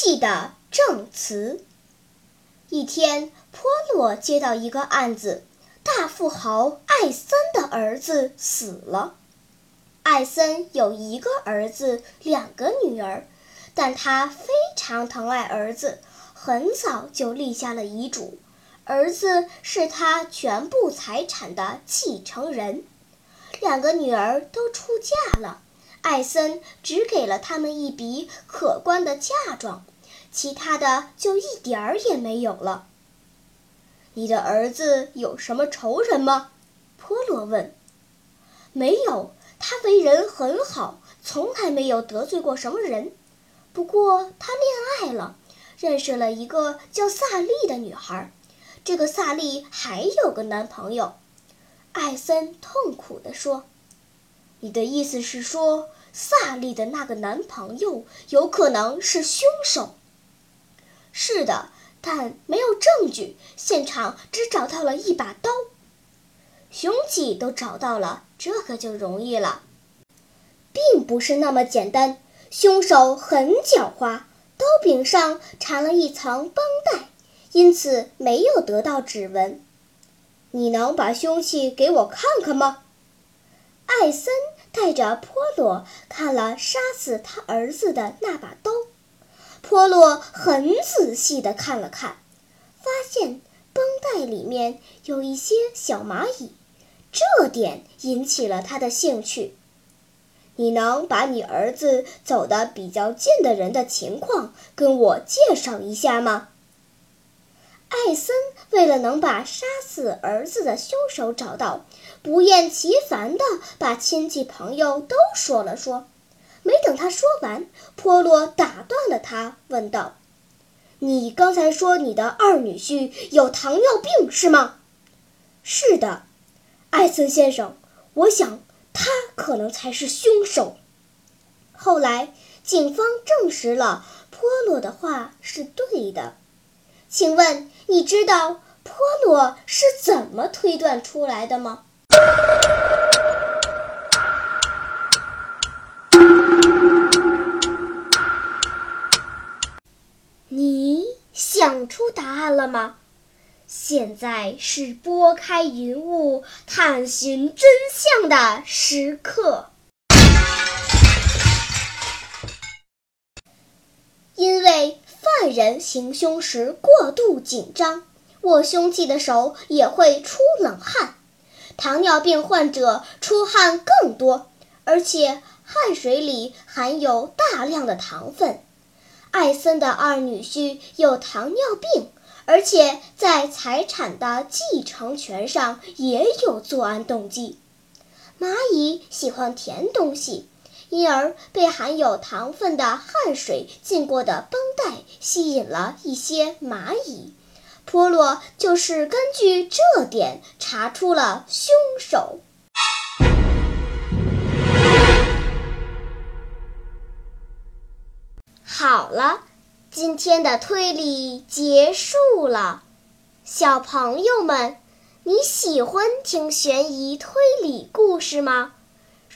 凶器的证词。一天，波洛接到一个案子，大富豪艾森的儿子死了。艾森有一个儿子，两个女儿，但他非常疼爱儿子，很早就立下了遗嘱，儿子是他全部财产的继承人。两个女儿都出嫁了，艾森只给了他们一笔可观的嫁妆，其他的就一点儿也没有了。你的儿子有什么仇人吗？波罗问。没有。他为人很好，从来没有得罪过什么人。不过他恋爱了，认识了一个叫萨利的女孩。这个萨利还有个男朋友。艾森痛苦地说：“你的意思是说，萨利的那个男朋友有可能是凶手？”“是的，但没有证据，现场只找到了一把刀。”凶器都找到了，这个就容易了，并不是那么简单。凶手很狡猾，刀柄上缠了一层绷带，因此没有得到指纹。你能把凶器给我看看吗？艾森带着波罗看了杀死他儿子的那把刀。波罗很仔细地看了看，发现绷带里面有一些小蚂蚁。这点引起了他的兴趣。你能把你儿子走得比较近的人的情况跟我介绍一下吗？艾森为了能把杀死儿子的凶手找到，不厌其烦地把亲戚朋友都说了说。没等他说完，波洛打断了他，问道：“你刚才说你的二女婿有糖尿病是吗？”“是的。”艾森先生，我想他可能才是凶手。后来，警方证实了波洛的话是对的。请问，你知道波洛是怎么推断出来的吗？你想出答案了吗？现在是拨开云雾探寻真相的时刻。因为犯人行凶时过度紧张，握凶器的手也会出冷汗。糖尿病患者出汗更多，而且汗水里含有大量的糖分。艾森的二女婿有糖尿病。而且在财产的继承权上也有作案动机。蚂蚁喜欢甜东西，因而被含有糖分的汗水浸过的绷带吸引了一些蚂蚁。波洛就是根据这点查出了凶手。好了。今天的推理结束了，小朋友们，你喜欢听悬疑推理故事吗？